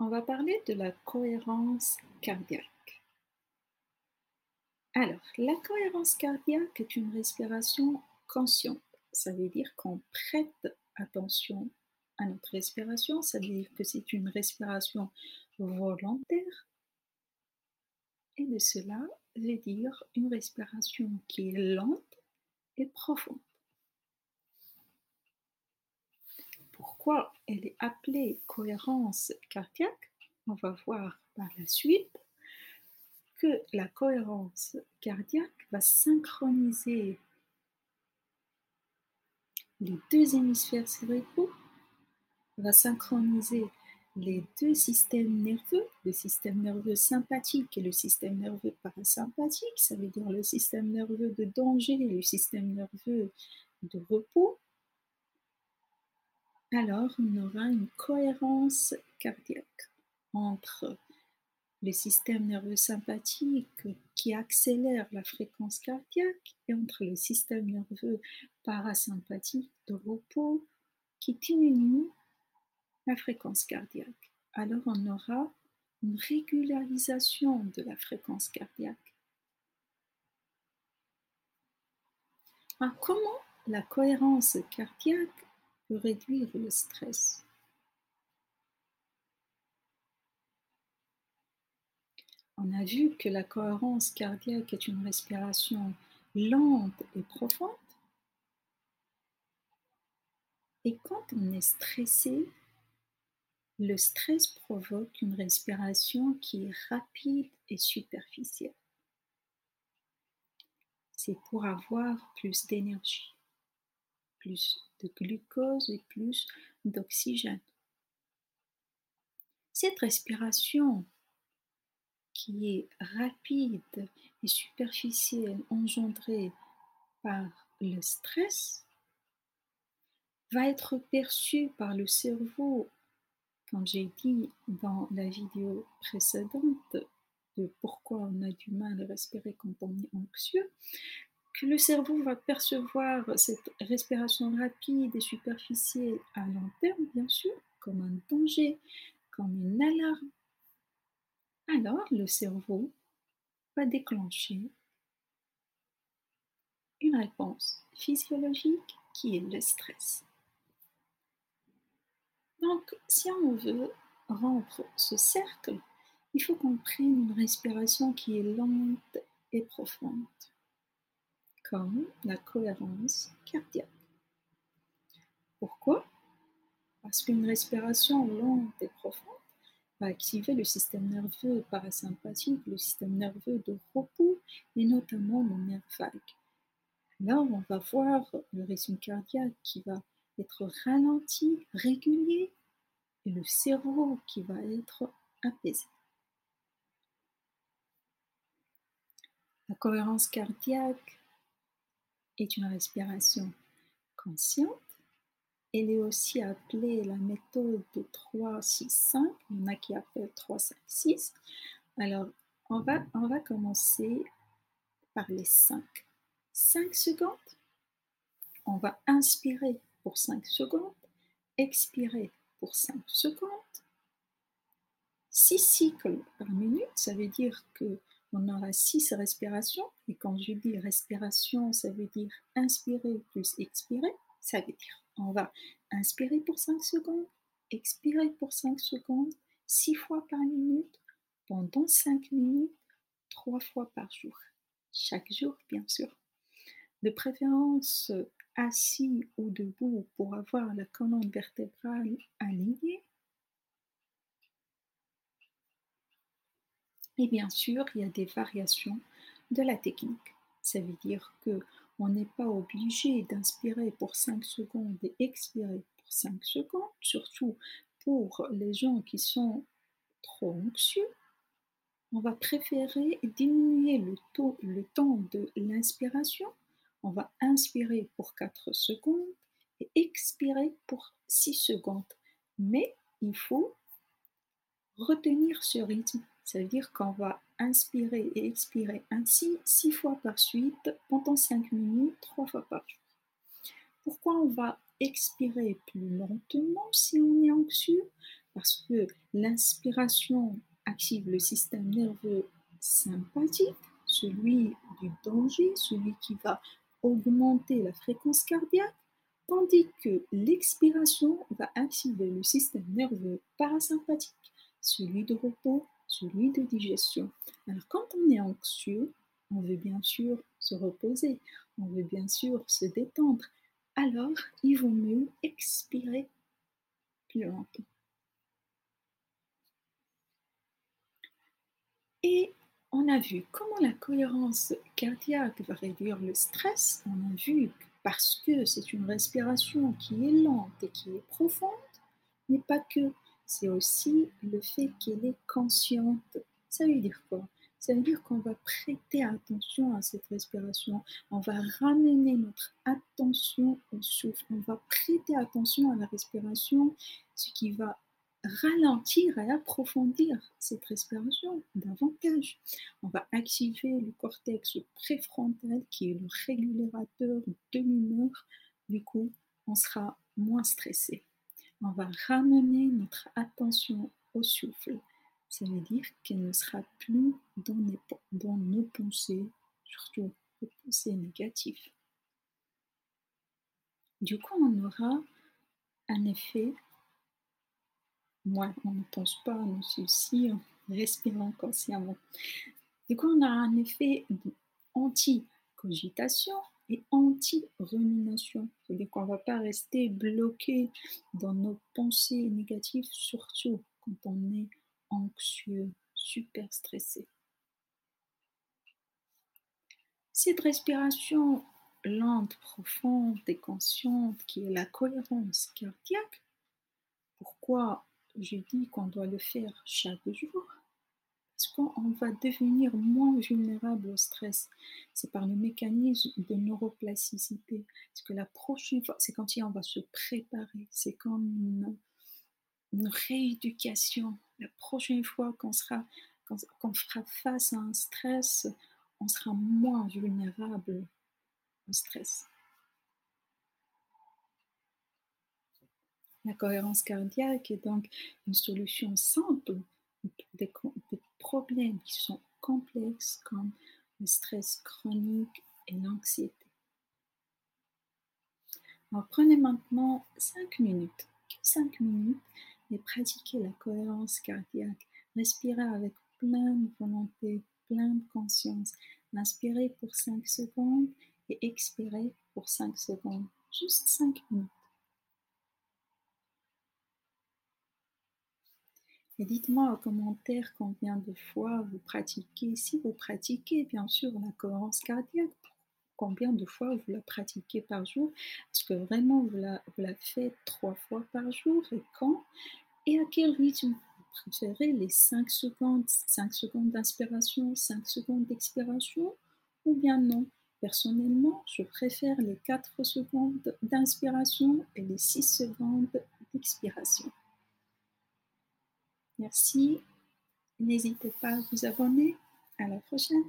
on va parler de la cohérence cardiaque. Alors, la cohérence cardiaque est une respiration consciente. Ça veut dire qu'on prête attention à notre respiration. Ça veut dire que c'est une respiration volontaire. Et de cela veut dire une respiration qui est lente et profonde. Pourquoi elle est appelée cohérence cardiaque. On va voir par la suite que la cohérence cardiaque va synchroniser les deux hémisphères cérébraux, va synchroniser les deux systèmes nerveux, le système nerveux sympathique et le système nerveux parasympathique, ça veut dire le système nerveux de danger et le système nerveux de repos, alors on aura une cohérence cardiaque entre le système nerveux sympathique qui accélère la fréquence cardiaque et entre le système nerveux parasympathique de repos qui diminue la fréquence cardiaque. Alors on aura une régularisation de la fréquence cardiaque. comment la cohérence cardiaque peut réduire le stress On a vu que la cohérence cardiaque est une respiration lente et profonde. Et quand on est stressé, le stress provoque une respiration qui est rapide et superficielle. C'est pour avoir plus d'énergie, plus de glucose et plus d'oxygène. Cette respiration qui est rapide et superficielle engendrée par le stress va être perçue par le cerveau comme j'ai dit dans la vidéo précédente de pourquoi on a du mal à respirer quand on est anxieux, que le cerveau va percevoir cette respiration rapide et superficielle à long terme, bien sûr, comme un danger, comme une alarme. Alors le cerveau va déclencher une réponse physiologique qui est le stress. Donc, si on veut rompre ce cercle, il faut qu'on prenne une respiration qui est lente et profonde, comme la cohérence cardiaque. Pourquoi? Parce qu'une respiration lente et profonde va activer le système nerveux parasympathique, le système nerveux de repos et notamment le nerf vague. Là, on va voir le rythme cardiaque qui va être ralenti, régulier, et le cerveau qui va être apaisé. La cohérence cardiaque une respiration consciente. Elle est aussi appelée la méthode de 3, 6, 5. Il y en a qui appellent 3, 5, 6. Alors, on va, on va commencer par les 5. 5 secondes. On va inspirer pour 5 secondes, expirer pour 5 secondes. 6 cycles par minute, ça veut dire que on aura 6 respirations. Et quand je dis respiration, ça veut dire inspirer plus expirer. Ça veut dire on va inspirer pour 5 secondes, expirer pour 5 secondes, 6 fois par minute, pendant 5 minutes, 3 fois par jour. Chaque jour, bien sûr. De préférence assis ou debout pour avoir la colonne vertébrale alignée. Et bien sûr, il y a des variations de la technique. Ça veut dire que on n'est pas obligé d'inspirer pour 5 secondes et expirer pour 5 secondes, surtout pour les gens qui sont trop anxieux. On va préférer diminuer le, le temps de l'inspiration on va inspirer pour 4 secondes et expirer pour 6 secondes. Mais il faut retenir ce rythme. Ça veut dire qu'on va inspirer et expirer ainsi 6 fois par suite pendant 5 minutes, 3 fois par jour. Pourquoi on va expirer plus lentement si on est anxieux? Parce que l'inspiration active le système nerveux sympathique, celui du danger, celui qui va augmenter la fréquence cardiaque, tandis que l'expiration va activer le système nerveux parasympathique, celui de repos, celui de digestion. Alors quand on est anxieux, on veut bien sûr se reposer, on veut bien sûr se détendre. Alors, il vaut mieux expirer plus longtemps. Et on a vu comment la cohérence cardiaque va réduire le stress. On a vu parce que c'est une respiration qui est lente et qui est profonde, mais pas que. C'est aussi le fait qu'elle est consciente. Ça veut dire quoi? Ça veut dire qu'on va prêter attention à cette respiration. On va ramener notre attention au souffle. On va prêter attention à la respiration, ce qui va ralentir et approfondir cette respiration davantage. On va activer le cortex préfrontal qui est le régulateur de l'humeur. Du coup, on sera moins stressé. On va ramener notre attention au souffle. Ça veut dire qu'elle ne sera plus dans, nos pensées, surtout les pensées négatives. Du coup, on aura un effet moi, on ne pense pas à nos soucis en respirant consciemment. Du coup, on a un effet anti-cogitation et anti-rumination. C'est-à-dire qu'on ne va pas rester bloqué dans nos pensées négatives, surtout quand on est anxieux, super stressé. Cette respiration lente, profonde et consciente qui est la cohérence cardiaque, pourquoi j'ai dit qu'on doit le faire chaque jour? Qu'on va devenir moins vulnérable au stress. C'est par le mécanisme de neuroplasticité. Que la prochaine fois, c'est quand on va se préparer, c'est comme une, rééducation. La prochaine fois qu'on sera, qu'on fera face à un stress, on sera moins vulnérable au stress. La cohérence cardiaque est donc une solution simple des, problèmes qui sont complexes comme le stress chronique et l'anxiété. Prenez maintenant 5 minutes, 5 minutes et pratiquez la cohérence cardiaque. Respirez avec plein de volonté, plein de conscience. Inspirez pour 5 secondes et expirez pour 5 secondes. Juste 5 minutes. Et dites-moi en commentaire combien de fois vous pratiquez. Si vous pratiquez, bien sûr, la cohérence cardiaque, combien de fois vous la pratiquez par jour? Est-ce que vraiment vous la, faites trois fois par jour Et quand? Et à quel rythme? Vous préférez les 5 secondes, 5 secondes d'inspiration, 5 secondes d'expiration Ou bien non? Personnellement, je préfère les 4 secondes d'inspiration et les 6 secondes d'expiration. Merci. N'hésitez pas à vous abonner. À la prochaine.